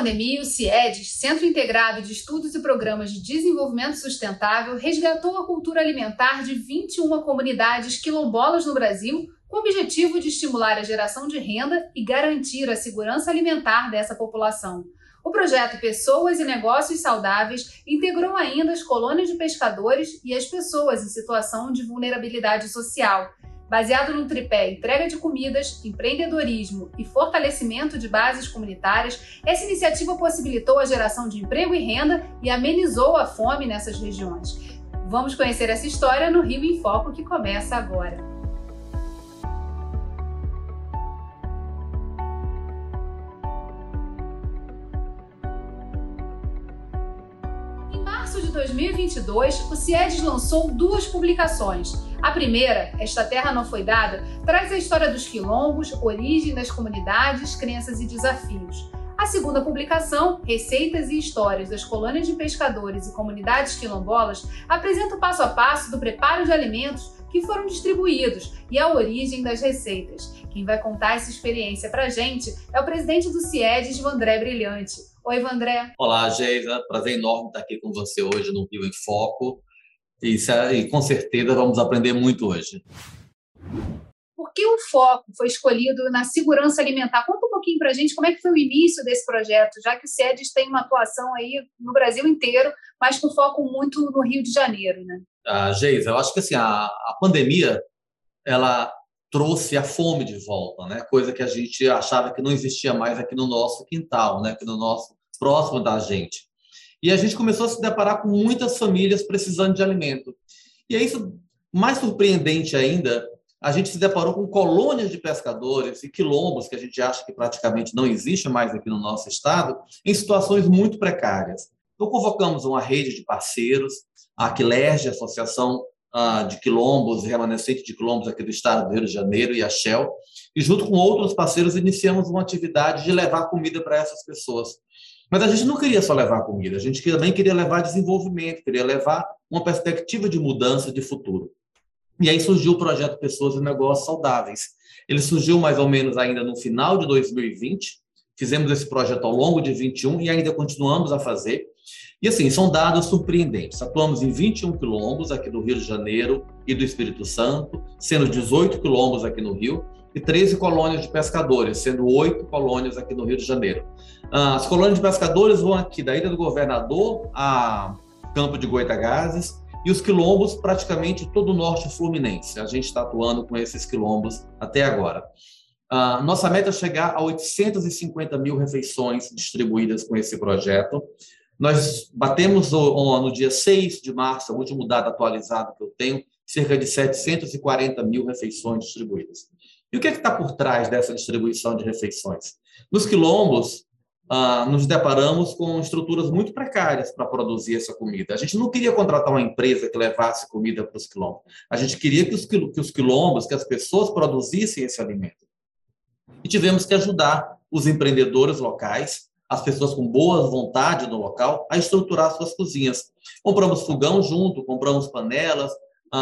pandemia, o CIEDES, Centro Integrado de Estudos e Programas de Desenvolvimento Sustentável, resgatou a cultura alimentar de 21 comunidades quilombolas no Brasil, com o objetivo de estimular a geração de renda e garantir a segurança alimentar dessa população. O projeto Pessoas e Negócios Saudáveis integrou ainda as colônias de pescadores e as pessoas em situação de vulnerabilidade social, Baseado no tripé entrega de comidas, empreendedorismo e fortalecimento de bases comunitárias, essa iniciativa possibilitou a geração de emprego e renda e amenizou a fome nessas regiões. Vamos conhecer essa história no Rio em Foco que começa agora. Em março de 2022, o CIEDES lançou duas publicações a primeira, Esta Terra Não Foi Dada, traz a história dos quilombos, origem das comunidades, crenças e desafios. A segunda publicação, Receitas e Histórias das Colônias de Pescadores e Comunidades Quilombolas, apresenta o passo a passo do preparo de alimentos que foram distribuídos e a origem das receitas. Quem vai contar essa experiência para gente é o presidente do CIEDES, Vandré Brilhante. Oi, Vandré. Olá, Geisa. Prazer enorme estar aqui com você hoje no Rio em Foco. E, e com certeza vamos aprender muito hoje. Por que o foco foi escolhido na segurança alimentar? Conta um pouquinho para a gente como é que foi o início desse projeto, já que o SEDES tem uma atuação aí no Brasil inteiro, mas com foco muito no Rio de Janeiro, né? Ah, Geisa, eu acho que assim, a, a pandemia, ela trouxe a fome de volta, né? Coisa que a gente achava que não existia mais aqui no nosso quintal, né? Aqui no nosso próximo da gente. E a gente começou a se deparar com muitas famílias precisando de alimento. E é isso mais surpreendente ainda, a gente se deparou com colônias de pescadores e quilombos, que a gente acha que praticamente não existe mais aqui no nosso estado, em situações muito precárias. Então, convocamos uma rede de parceiros, a Aquilerge, Associação uh, de Quilombos, remanescente de quilombos aqui do estado do Rio de Janeiro, e a Shell, e junto com outros parceiros iniciamos uma atividade de levar comida para essas pessoas. Mas a gente não queria só levar comida, a gente também queria levar desenvolvimento, queria levar uma perspectiva de mudança de futuro. E aí surgiu o projeto Pessoas e Negócios Saudáveis. Ele surgiu mais ou menos ainda no final de 2020. Fizemos esse projeto ao longo de 21 e ainda continuamos a fazer. E assim, são dados surpreendentes. Atuamos em 21 quilombos aqui do Rio de Janeiro e do Espírito Santo, sendo 18 quilombos aqui no Rio e 13 colônias de pescadores, sendo oito colônias aqui no Rio de Janeiro. Ah, as colônias de pescadores vão aqui da Ilha do Governador a Campo de Goitagazes e os quilombos praticamente todo o norte fluminense. A gente está atuando com esses quilombos até agora. Uh, nossa meta é chegar a 850 mil refeições distribuídas com esse projeto. Nós batemos no, no dia 6 de março, o último dado atualizado que eu tenho, cerca de 740 mil refeições distribuídas. E o que é está por trás dessa distribuição de refeições? Nos quilombos, ah, nos deparamos com estruturas muito precárias para produzir essa comida. A gente não queria contratar uma empresa que levasse comida para os quilombos. A gente queria que os, que os quilombos, que as pessoas produzissem esse alimento. E tivemos que ajudar os empreendedores locais, as pessoas com boa vontade no local, a estruturar suas cozinhas. Compramos fogão junto, compramos panelas,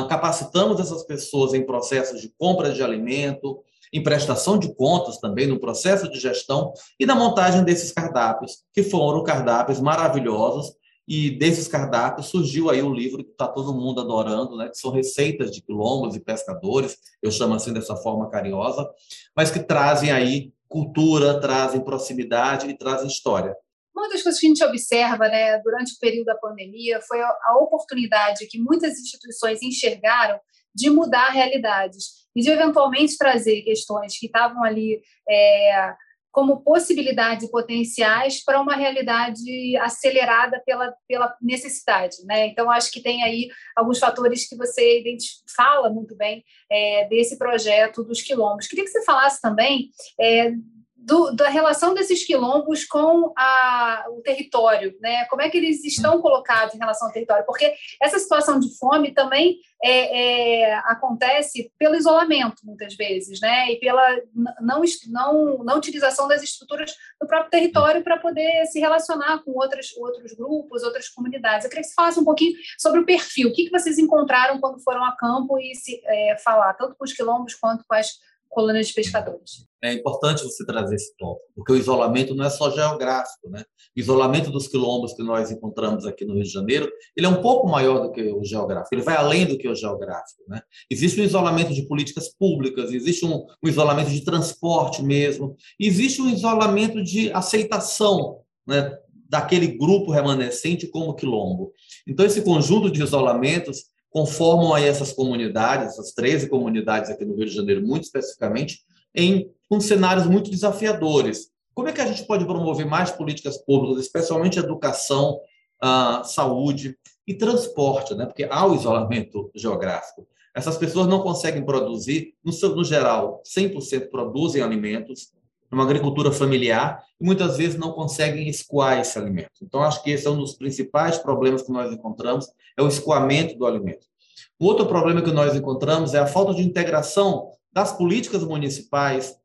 capacitamos essas pessoas em processos de compra de alimento, em prestação de contas também, no processo de gestão e na montagem desses cardápios, que foram cardápios maravilhosos. E desses cardápios surgiu aí um livro que está todo mundo adorando, né? que são receitas de quilombos e pescadores, eu chamo assim dessa forma carinhosa, mas que trazem aí cultura, trazem proximidade e trazem história. Uma das coisas que a gente observa né, durante o período da pandemia foi a oportunidade que muitas instituições enxergaram de mudar realidades e de eventualmente trazer questões que estavam ali é, como possibilidades potenciais para uma realidade acelerada pela, pela necessidade. Né? Então, acho que tem aí alguns fatores que você fala muito bem é, desse projeto dos quilombos. Queria que você falasse também é, do, da relação desses quilombos com a, o território, né? Como é que eles estão colocados em relação ao território? Porque essa situação de fome também é, é, acontece pelo isolamento, muitas vezes, né? E pela não, não, não utilização das estruturas do próprio território para poder se relacionar com outros, outros grupos, outras comunidades. Eu queria que você falasse um pouquinho sobre o perfil. O que, que vocês encontraram quando foram a campo e se é, falar, tanto com os quilombos quanto com as colônias de pescadores. É importante você trazer esse tópico, porque o isolamento não é só geográfico, né? O isolamento dos quilombos que nós encontramos aqui no Rio de Janeiro, ele é um pouco maior do que o geográfico, ele vai além do que o geográfico, né? Existe um isolamento de políticas públicas, existe um, um isolamento de transporte mesmo, existe um isolamento de aceitação, né? daquele grupo remanescente como quilombo. Então, esse conjunto de isolamentos conformam aí essas comunidades, essas 13 comunidades aqui no Rio de Janeiro, muito especificamente, em com cenários muito desafiadores. Como é que a gente pode promover mais políticas públicas, especialmente educação, ah, saúde e transporte, né? porque há o isolamento geográfico. Essas pessoas não conseguem produzir, no, no geral, 100% produzem alimentos, numa agricultura familiar, e muitas vezes não conseguem escoar esse alimento. Então, acho que esse é um dos principais problemas que nós encontramos, é o escoamento do alimento. O outro problema que nós encontramos é a falta de integração das políticas municipais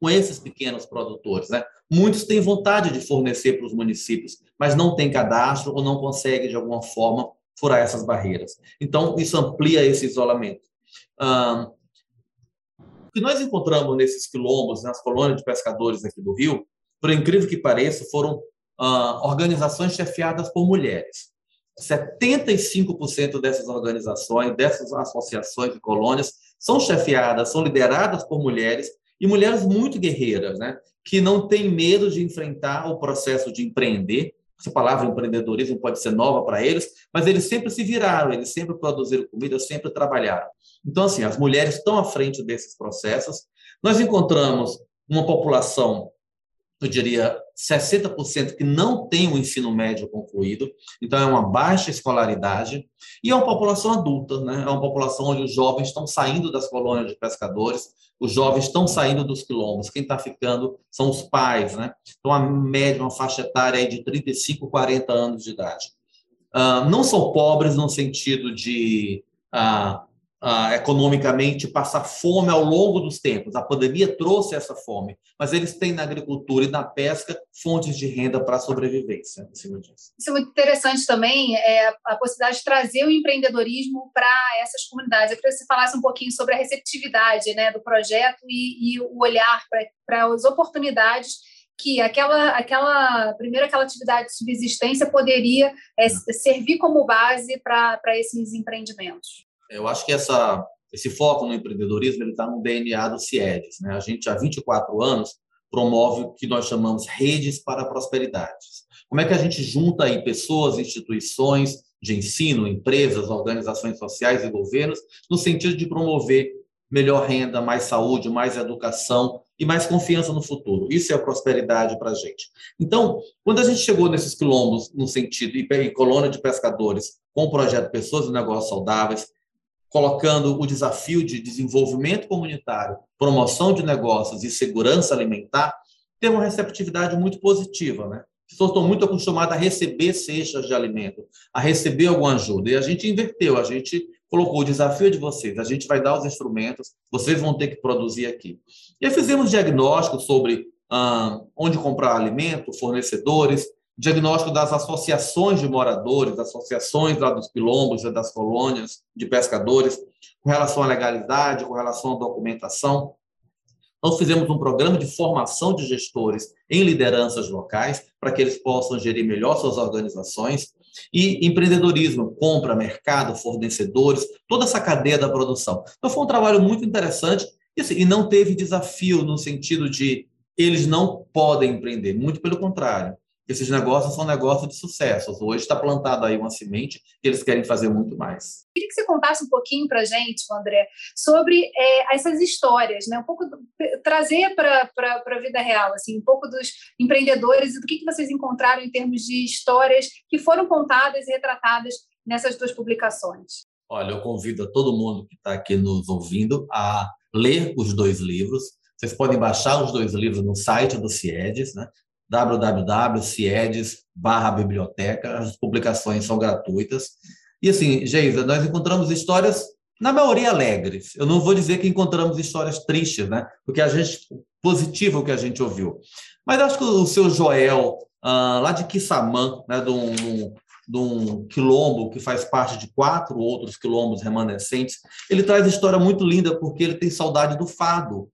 com esses pequenos produtores. Né? Muitos têm vontade de fornecer para os municípios, mas não têm cadastro ou não conseguem, de alguma forma, furar essas barreiras. Então, isso amplia esse isolamento. Que nós encontramos nesses quilombos, nas colônias de pescadores aqui do Rio, por incrível que pareça, foram organizações chefiadas por mulheres. 75% dessas organizações, dessas associações e colônias, são chefiadas, são lideradas por mulheres e mulheres muito guerreiras, né? que não têm medo de enfrentar o processo de empreender. Essa palavra empreendedorismo pode ser nova para eles, mas eles sempre se viraram, eles sempre produziram comida, sempre trabalharam. Então, assim, as mulheres estão à frente desses processos. Nós encontramos uma população eu diria, 60% que não tem o ensino médio concluído, então é uma baixa escolaridade, e é uma população adulta, né? é uma população onde os jovens estão saindo das colônias de pescadores, os jovens estão saindo dos quilombos, quem está ficando são os pais, né? então a média, uma faixa etária aí de 35, 40 anos de idade. Uh, não são pobres no sentido de uh, uh, economicamente, passar fome ao longo dos tempos. A pandemia trouxe essa fome, mas eles têm na agricultura e na pesca fontes de renda para a sobrevivência. Isso é muito interessante também, é a possibilidade de trazer o empreendedorismo para essas comunidades. Eu queria que você falasse um pouquinho sobre a receptividade né, do projeto e, e o olhar para as oportunidades que aquela, aquela primeiro aquela atividade de subsistência poderia é, servir como base para esses empreendimentos. Eu acho que essa, esse foco no empreendedorismo está no DNA do CIEDES. Né? A gente, há 24 anos, promove o que nós chamamos redes para a prosperidade. Como é que a gente junta aí pessoas, instituições de ensino, empresas, organizações sociais e governos, no sentido de promover melhor renda, mais saúde, mais educação e mais confiança no futuro. Isso é prosperidade para a gente. Então, quando a gente chegou nesses quilombos, no sentido, e colônia de pescadores, com o projeto Pessoas e Negócios Saudáveis, colocando o desafio de desenvolvimento comunitário, promoção de negócios e segurança alimentar, tem uma receptividade muito positiva, né? As pessoas estão muito acostumadas a receber cestas de alimento, a receber alguma ajuda. E a gente inverteu, a gente colocou o desafio de vocês, a gente vai dar os instrumentos, vocês vão ter que produzir aqui. E aí fizemos diagnóstico sobre ah, onde comprar alimento, fornecedores, diagnóstico das associações de moradores, associações lá dos quilombos e das colônias de pescadores, com relação à legalidade, com relação à documentação. Nós fizemos um programa de formação de gestores em lideranças locais, para que eles possam gerir melhor suas organizações, e empreendedorismo, compra, mercado, fornecedores, toda essa cadeia da produção. Então, foi um trabalho muito interessante e, assim, e não teve desafio no sentido de eles não podem empreender, muito pelo contrário esses negócios são negócios de sucesso. Hoje está plantado aí uma semente que eles querem fazer muito mais. Queria que você contasse um pouquinho para a gente, André, sobre é, essas histórias, né? um pouco do, trazer para a vida real, assim, um pouco dos empreendedores e do que, que vocês encontraram em termos de histórias que foram contadas e retratadas nessas duas publicações. Olha, eu convido a todo mundo que está aqui nos ouvindo a ler os dois livros. Vocês podem baixar os dois livros no site do CIEDES, né? www.ciedes barra biblioteca, as publicações são gratuitas. E assim, Geisa, nós encontramos histórias, na maioria alegres. Eu não vou dizer que encontramos histórias tristes, né? Porque a gente, positivo que a gente ouviu. Mas acho que o seu Joel, ah, lá de Quissamã, né, de um, de um quilombo que faz parte de quatro outros quilombos remanescentes. Ele traz história muito linda porque ele tem saudade do fado.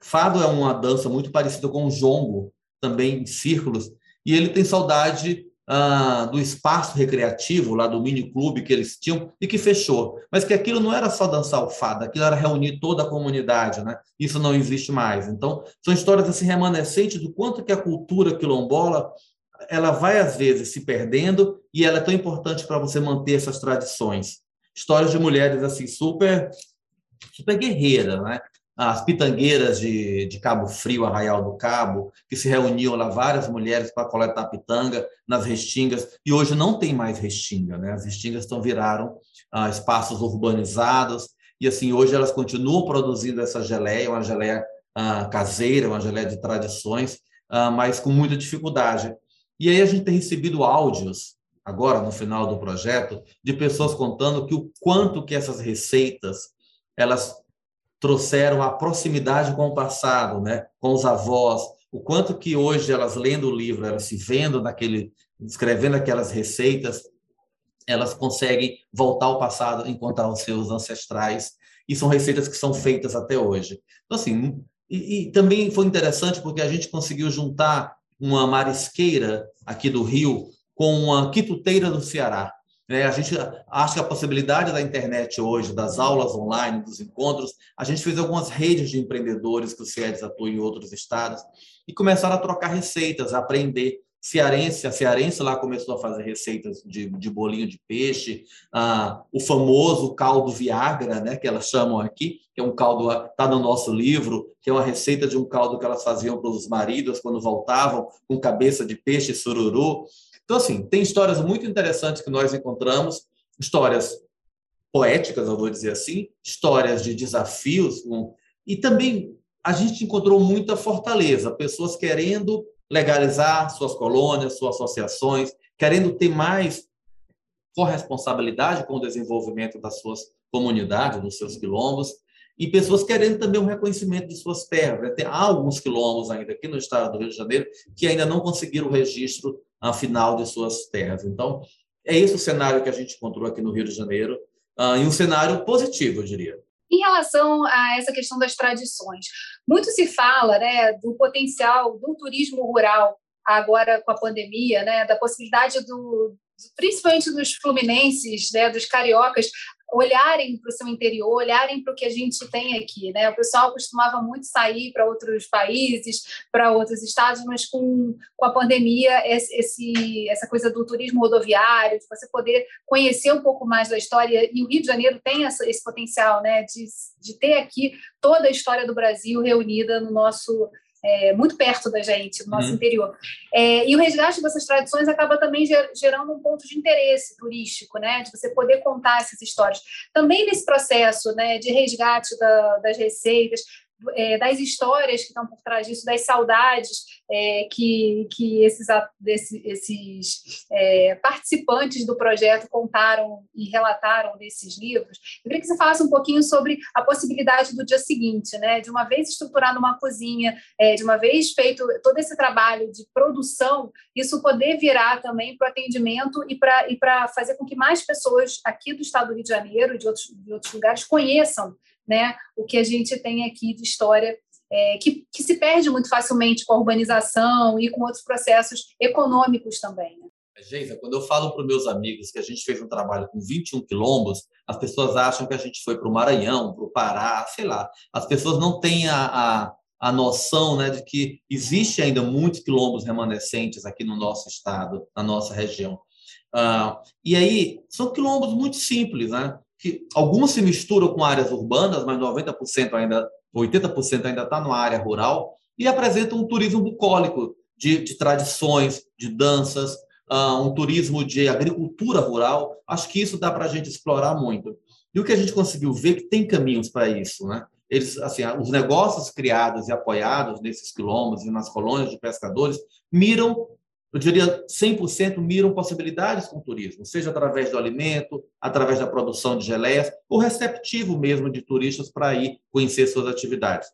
Fado é uma dança muito parecida com o jongo, também em círculos, e ele tem saudade ah, do espaço recreativo lá do mini clube que eles tinham e que fechou. Mas que aquilo não era só dançar o fado, aquilo era reunir toda a comunidade, né? Isso não existe mais. Então, são histórias assim remanescentes do quanto que a cultura quilombola ela vai às vezes se perdendo e ela é tão importante para você manter essas tradições. Histórias de mulheres assim super super guerreiras, né? As pitangueiras de, de Cabo Frio, Arraial do Cabo, que se reuniam lá várias mulheres para coletar pitanga nas restingas, e hoje não tem mais restinga, né? As restingas estão viraram ah, espaços urbanizados, e assim, hoje elas continuam produzindo essa geleia, uma geleia ah, caseira, uma geleia de tradições, ah, mas com muita dificuldade. E aí a gente tem recebido áudios agora no final do projeto de pessoas contando que o quanto que essas receitas elas trouxeram a proximidade com o passado, né? com os avós, o quanto que hoje elas lendo o livro, elas se vendo naquele, escrevendo aquelas receitas, elas conseguem voltar ao passado, encontrar os seus ancestrais, e são receitas que são feitas até hoje. Então, assim, e, e também foi interessante porque a gente conseguiu juntar uma marisqueira aqui do Rio com uma quituteira do Ceará. É, a gente acha que a possibilidade da internet hoje, das aulas online, dos encontros, a gente fez algumas redes de empreendedores que o CIEDES atua em outros estados e começaram a trocar receitas, a aprender. Cearense, a cearense lá começou a fazer receitas de, de bolinho de peixe, ah, o famoso caldo Viagra, né, que elas chamam aqui, que é um caldo, está no nosso livro, que é uma receita de um caldo que elas faziam para os maridos quando voltavam com cabeça de peixe sururu. Então, assim, tem histórias muito interessantes que nós encontramos, histórias poéticas, eu vou dizer assim, histórias de desafios, e também a gente encontrou muita fortaleza, pessoas querendo legalizar suas colônias, suas associações, querendo ter mais corresponsabilidade com o desenvolvimento das suas comunidades, dos seus quilombos, e pessoas querendo também um reconhecimento de suas terras. Né? Tem alguns quilombos ainda aqui no estado do Rio de Janeiro que ainda não conseguiram o registro a final de suas terras. Então, é esse o cenário que a gente encontrou aqui no Rio de Janeiro, uh, e um cenário positivo, eu diria. Em relação a essa questão das tradições, muito se fala né, do potencial do turismo rural agora com a pandemia, né, da possibilidade do, principalmente dos fluminenses, né, dos cariocas, olharem para o seu interior, olharem para o que a gente tem aqui, né? O pessoal costumava muito sair para outros países, para outros estados, mas com, com a pandemia, esse, essa coisa do turismo rodoviário, de você poder conhecer um pouco mais da história, e o Rio de Janeiro tem essa, esse potencial, né? De, de ter aqui toda a história do Brasil reunida no nosso é, muito perto da gente, no nosso uhum. interior. É, e o resgate dessas tradições acaba também gerando um ponto de interesse turístico, né, de você poder contar essas histórias. Também nesse processo né, de resgate da, das receitas, é, das histórias que estão por trás disso, das saudades é, que, que esses, desse, esses é, participantes do projeto contaram e relataram desses livros. Eu queria que você falasse um pouquinho sobre a possibilidade do dia seguinte, né? de uma vez estruturado uma cozinha, é, de uma vez feito todo esse trabalho de produção, isso poder virar também para o atendimento e para e fazer com que mais pessoas aqui do estado do Rio de Janeiro e de outros, de outros lugares conheçam né, o que a gente tem aqui de história é, que, que, se perde muito facilmente com a urbanização e com outros processos econômicos também. Né? Geisa, quando eu falo para os meus amigos que a gente fez um trabalho com 21 quilombos, as pessoas acham que a gente foi para o Maranhão, para o Pará, sei lá. As pessoas não têm a, a, a noção né, de que existe ainda muitos quilombos remanescentes aqui no nosso estado, na nossa região. Ah, e aí, são quilombos muito simples, né? Que alguns se misturam com áreas urbanas, mas 90% ainda, 80% ainda está na área rural, e apresentam um turismo bucólico de, de tradições, de danças, uh, um turismo de agricultura rural. Acho que isso dá para a gente explorar muito. E o que a gente conseguiu ver é que tem caminhos para isso, né? Eles, assim, os negócios criados e apoiados nesses quilombos e nas colônias de pescadores miram eu diria 100% miram possibilidades com o turismo, seja através do alimento, através da produção de geleias, ou receptivo mesmo de turistas para ir conhecer suas atividades.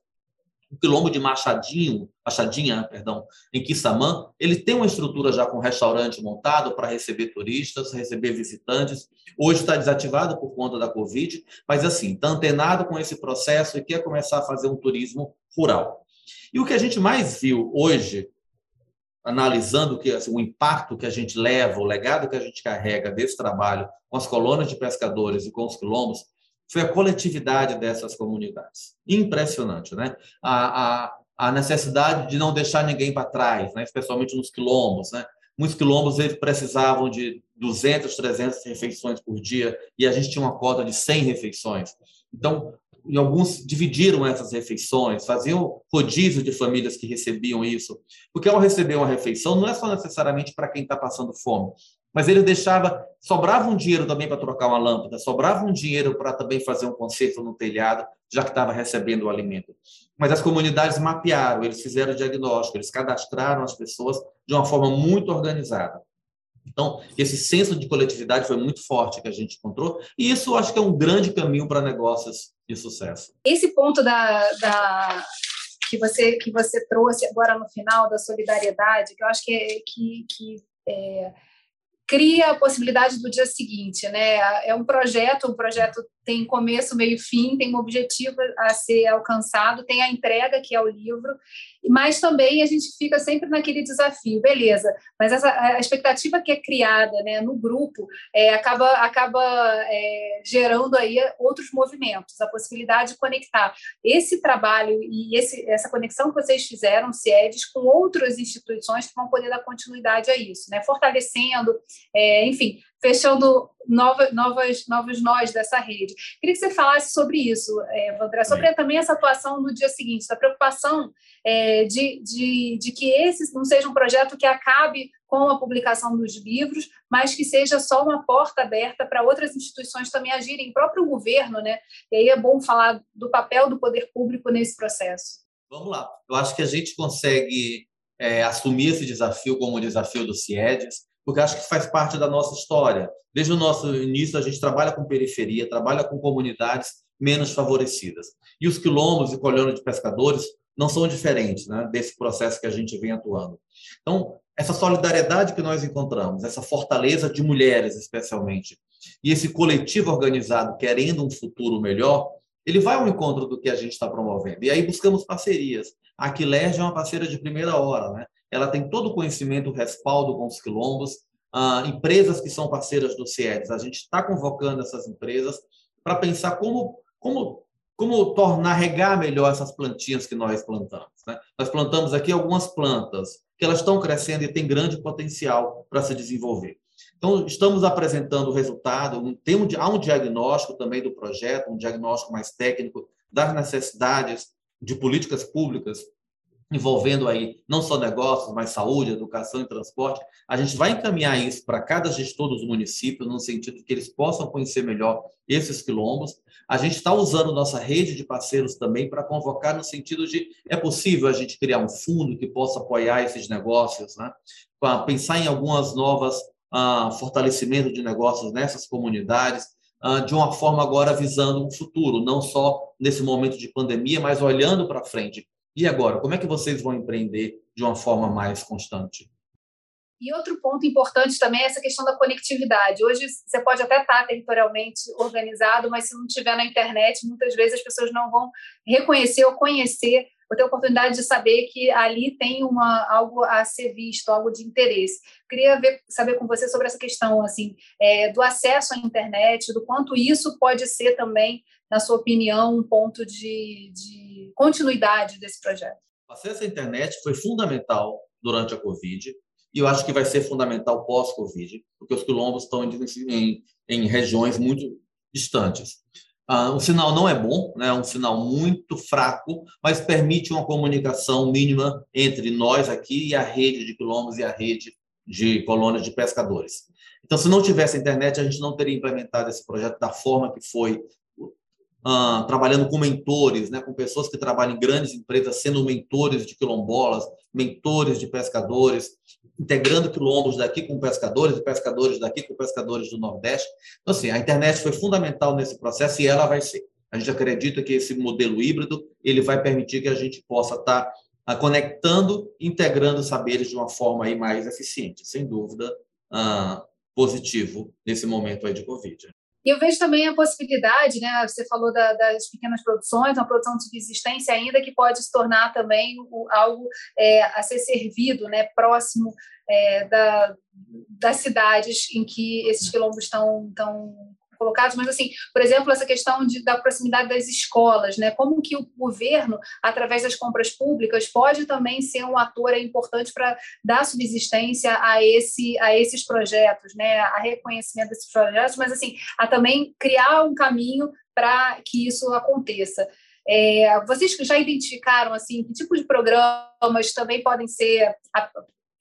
o quilombo de Machadinho, Machadinha, perdão, em Quissamã, ele tem uma estrutura já com restaurante montado para receber turistas, receber visitantes. Hoje está desativado por conta da Covid, mas assim, está antenado com esse processo e quer começar a fazer um turismo rural. E o que a gente mais viu hoje, analisando que, assim, o impacto que a gente leva, o legado que a gente carrega desse trabalho com as colônias de pescadores e com os quilombos, foi a coletividade dessas comunidades. Impressionante, né? A, a, a necessidade de não deixar ninguém para trás, né? especialmente nos quilombos. Né? Muitos quilombos eles precisavam de 200, 300 refeições por dia e a gente tinha uma cota de 100 refeições. Então, e alguns dividiram essas refeições, faziam rodízio de famílias que recebiam isso. Porque ao receber uma refeição, não é só necessariamente para quem está passando fome, mas ele deixava, sobrava um dinheiro também para trocar uma lâmpada, sobrava um dinheiro para também fazer um conserto no telhado, já que estava recebendo o alimento. Mas as comunidades mapearam, eles fizeram o diagnóstico, eles cadastraram as pessoas de uma forma muito organizada. Então, esse senso de coletividade foi muito forte que a gente encontrou, e isso acho que é um grande caminho para negócios de sucesso. Esse ponto da, da, que, você, que você trouxe agora no final, da solidariedade, que eu acho que, é, que, que é, cria a possibilidade do dia seguinte, né? É um projeto, um projeto tem começo, meio e fim, tem um objetivo a ser alcançado, tem a entrega, que é o livro, mas também a gente fica sempre naquele desafio, beleza, mas essa, a expectativa que é criada né, no grupo é, acaba, acaba é, gerando aí outros movimentos, a possibilidade de conectar. Esse trabalho e esse, essa conexão que vocês fizeram, CIEDES, com outras instituições que vão poder dar continuidade a isso, né, fortalecendo, é, enfim, fechando novas, novas, novos nós dessa rede. Queria que você falasse sobre isso, é, Vandré, sobre Sim. também essa atuação no dia seguinte, da preocupação é, de, de, de que esse não seja um projeto que acabe com a publicação dos livros, mas que seja só uma porta aberta para outras instituições também agirem, próprio governo, né? E aí é bom falar do papel do poder público nesse processo. Vamos lá. Eu acho que a gente consegue é, assumir esse desafio como o desafio do CIEDES, porque acho que faz parte da nossa história. Desde o nosso início, a gente trabalha com periferia, trabalha com comunidades menos favorecidas. E os quilombos e colhões de pescadores não são diferentes né, desse processo que a gente vem atuando. Então, essa solidariedade que nós encontramos, essa fortaleza de mulheres, especialmente, e esse coletivo organizado querendo um futuro melhor, ele vai ao encontro do que a gente está promovendo. E aí buscamos parcerias. A Aquilerge é uma parceira de primeira hora, né? Ela tem todo o conhecimento, o respaldo com os quilombos, ah, empresas que são parceiras do CIEDES. A gente está convocando essas empresas para pensar como, como, como tornar, regar melhor essas plantinhas que nós plantamos. Né? Nós plantamos aqui algumas plantas que elas estão crescendo e têm grande potencial para se desenvolver. Então, estamos apresentando o resultado, tem um, há um diagnóstico também do projeto, um diagnóstico mais técnico das necessidades de políticas públicas envolvendo aí não só negócios, mas saúde, educação e transporte, a gente vai encaminhar isso para cada gestor dos municípios, no sentido que eles possam conhecer melhor esses quilombos. A gente está usando nossa rede de parceiros também para convocar no sentido de é possível a gente criar um fundo que possa apoiar esses negócios, né? para pensar em algumas novas ah, fortalecimento de negócios nessas comunidades, ah, de uma forma agora visando um futuro, não só nesse momento de pandemia, mas olhando para frente e agora, como é que vocês vão empreender de uma forma mais constante? E outro ponto importante também é essa questão da conectividade. Hoje você pode até estar territorialmente organizado, mas se não tiver na internet, muitas vezes as pessoas não vão reconhecer ou conhecer ou ter a oportunidade de saber que ali tem uma, algo a ser visto, algo de interesse. Queria ver, saber com você sobre essa questão assim é, do acesso à internet, do quanto isso pode ser também, na sua opinião, um ponto de, de continuidade desse projeto? O acesso à internet foi fundamental durante a Covid e eu acho que vai ser fundamental pós-Covid, porque os quilombos estão em, em regiões muito distantes. Ah, o sinal não é bom, né? é um sinal muito fraco, mas permite uma comunicação mínima entre nós aqui e a rede de quilombos e a rede de colônias de pescadores. Então, se não tivesse internet, a gente não teria implementado esse projeto da forma que foi ah, trabalhando com mentores, né, com pessoas que trabalham em grandes empresas, sendo mentores de quilombolas, mentores de pescadores, integrando quilombos daqui com pescadores, e pescadores daqui com pescadores do Nordeste. Então, assim, a internet foi fundamental nesse processo e ela vai ser. A gente acredita que esse modelo híbrido ele vai permitir que a gente possa estar tá, conectando, integrando saberes de uma forma aí mais eficiente, sem dúvida, ah, positivo nesse momento aí de Covid. E eu vejo também a possibilidade, né? Você falou da, das pequenas produções, uma produção de subsistência ainda que pode se tornar também algo é, a ser servido, né? Próximo é, da, das cidades em que esses quilombos estão, estão colocados, mas assim, por exemplo, essa questão de, da proximidade das escolas, né? Como que o governo, através das compras públicas, pode também ser um ator importante para dar subsistência a esse a esses projetos, né? A reconhecimento desses projetos, mas assim, a também criar um caminho para que isso aconteça. É, vocês já identificaram assim que tipo de programas também podem ser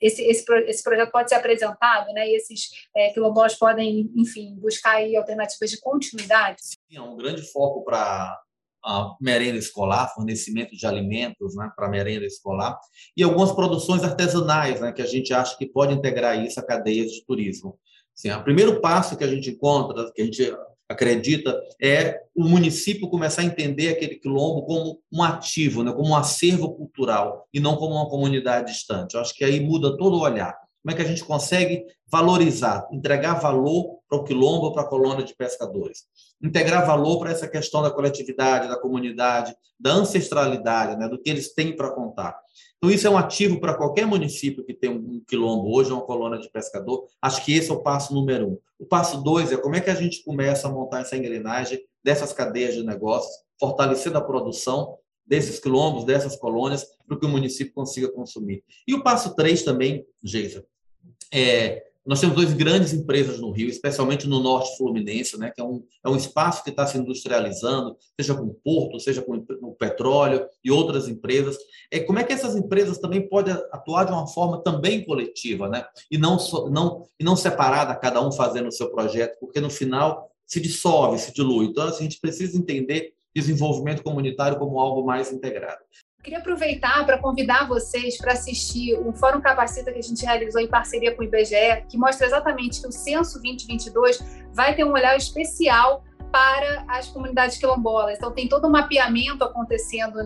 esse, esse, esse projeto pode ser apresentado, né? E esses é, quilombolas podem, enfim, buscar aí alternativas de continuidade. Sim, é um grande foco para a merenda escolar, fornecimento de alimentos né, para merenda escolar, e algumas produções artesanais, né, que a gente acha que pode integrar isso a cadeias de turismo. Assim, o primeiro passo que a gente encontra, que a gente acredita, é o município começar a entender aquele quilombo como um ativo, né, como um acervo cultural, e não como uma comunidade distante. Eu acho que aí muda todo o olhar. Como é que a gente consegue valorizar, entregar valor para o quilombo, para a colônia de pescadores? Integrar valor para essa questão da coletividade, da comunidade, da ancestralidade, né, do que eles têm para contar. Então, isso é um ativo para qualquer município que tem um quilombo hoje, uma colônia de pescador. Acho que esse é o passo número um. O passo dois é como é que a gente começa a montar essa engrenagem dessas cadeias de negócios, fortalecendo a produção desses quilombos, dessas colônias, para que o município consiga consumir. E o passo três também, Geisa, é nós temos duas grandes empresas no Rio, especialmente no norte fluminense, né, que é um, é um espaço que está se industrializando, seja com o porto, seja com o petróleo e outras empresas. É, como é que essas empresas também podem atuar de uma forma também coletiva, né, e não, não, e não separada, cada um fazendo o seu projeto, porque no final se dissolve, se dilui. Então, assim, a gente precisa entender desenvolvimento comunitário como algo mais integrado. Queria aproveitar para convidar vocês para assistir o Fórum Capacita que a gente realizou em parceria com o IBGE, que mostra exatamente que o Censo 2022 vai ter um olhar especial para as comunidades quilombolas. Então, tem todo um mapeamento acontecendo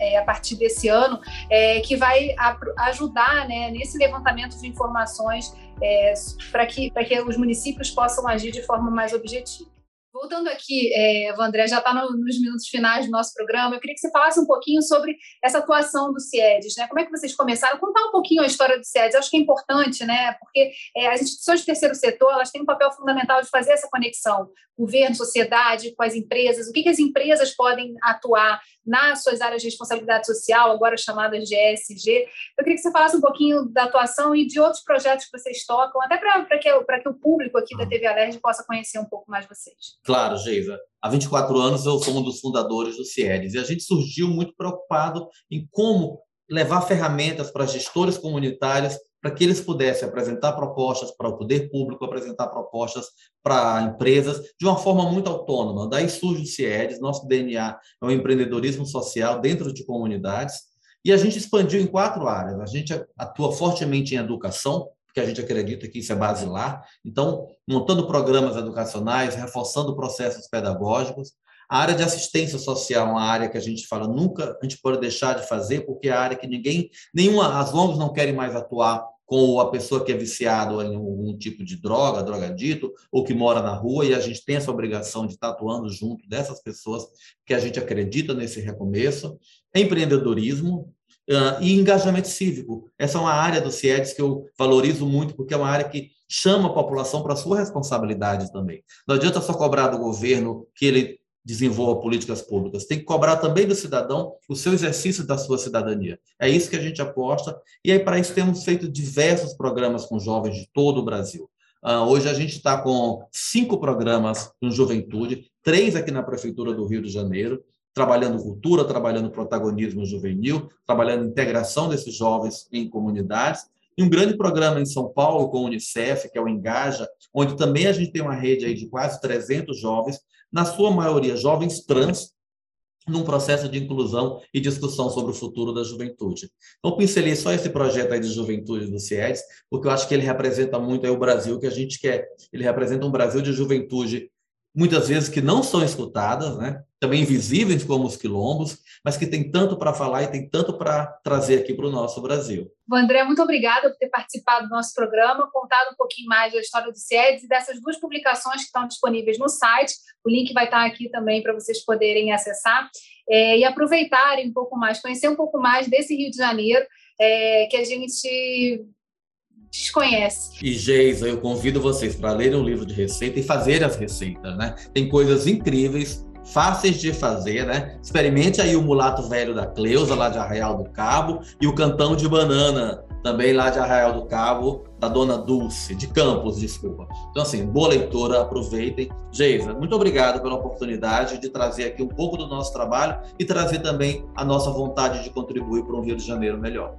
é, a partir desse ano, é, que vai ajudar né, nesse levantamento de informações é, para que, que os municípios possam agir de forma mais objetiva. Voltando aqui, é, já está no, nos minutos finais do nosso programa, eu queria que você falasse um pouquinho sobre essa atuação do CIEDES, né? Como é que vocês começaram? Contar um pouquinho a história do CIEDES, acho que é importante, né? Porque é, as instituições do terceiro setor, elas têm um papel fundamental de fazer essa conexão, governo, sociedade, com as empresas, o que, que as empresas podem atuar nas suas áreas de responsabilidade social, agora chamadas de ESG. Eu queria que você falasse um pouquinho da atuação e de outros projetos que vocês tocam, até para que, que o público aqui da TV Alerj possa conhecer um pouco mais vocês. Claro, Geisa. Há 24 anos eu sou um dos fundadores do CIEDES e a gente surgiu muito preocupado em como levar ferramentas para gestores comunitários para que eles pudessem apresentar propostas para o poder público, apresentar propostas para empresas de uma forma muito autônoma. Daí surge o CIEDES, nosso DNA é o empreendedorismo social dentro de comunidades, e a gente expandiu em quatro áreas. A gente atua fortemente em educação, porque a gente acredita que isso é basilar. Então, montando programas educacionais, reforçando processos pedagógicos. A área de assistência social é uma área que a gente fala nunca a gente pode deixar de fazer, porque é a área que ninguém, nenhuma, as ONGs não querem mais atuar com a pessoa que é viciada em algum tipo de droga, drogadito, ou que mora na rua, e a gente tem essa obrigação de estar atuando junto dessas pessoas que a gente acredita nesse recomeço. Empreendedorismo, Uh, e engajamento cívico. Essa é uma área do CIEDES que eu valorizo muito, porque é uma área que chama a população para a sua responsabilidade também. Não adianta só cobrar do governo que ele desenvolva políticas públicas, tem que cobrar também do cidadão o seu exercício da sua cidadania. É isso que a gente aposta, e aí para isso temos feito diversos programas com jovens de todo o Brasil. Uh, hoje a gente está com cinco programas com juventude, três aqui na Prefeitura do Rio de Janeiro, trabalhando cultura, trabalhando protagonismo juvenil, trabalhando integração desses jovens em comunidades. E um grande programa em São Paulo com a Unicef, que é o Engaja, onde também a gente tem uma rede aí de quase 300 jovens, na sua maioria jovens trans, num processo de inclusão e discussão sobre o futuro da juventude. Então, pincelei só esse projeto aí de juventude do CIEDES, porque eu acho que ele representa muito aí o Brasil que a gente quer. Ele representa um Brasil de juventude, muitas vezes que não são escutadas, né? Também invisíveis como os quilombos, mas que tem tanto para falar e tem tanto para trazer aqui para o nosso Brasil. André, muito obrigada por ter participado do nosso programa, contado um pouquinho mais da história do CIEDS e dessas duas publicações que estão disponíveis no site. O link vai estar aqui também para vocês poderem acessar é, e aproveitarem um pouco mais, conhecer um pouco mais desse Rio de Janeiro é, que a gente desconhece. E, Geisa, eu convido vocês para lerem o livro de receita e fazer as receitas, né? Tem coisas incríveis, fáceis de fazer, né? Experimente aí o mulato velho da Cleusa, lá de Arraial do Cabo, e o cantão de banana, também lá de Arraial do Cabo, da Dona Dulce, de Campos, desculpa. Então, assim, boa leitura, aproveitem. Geisa, muito obrigado pela oportunidade de trazer aqui um pouco do nosso trabalho e trazer também a nossa vontade de contribuir para um Rio de Janeiro melhor.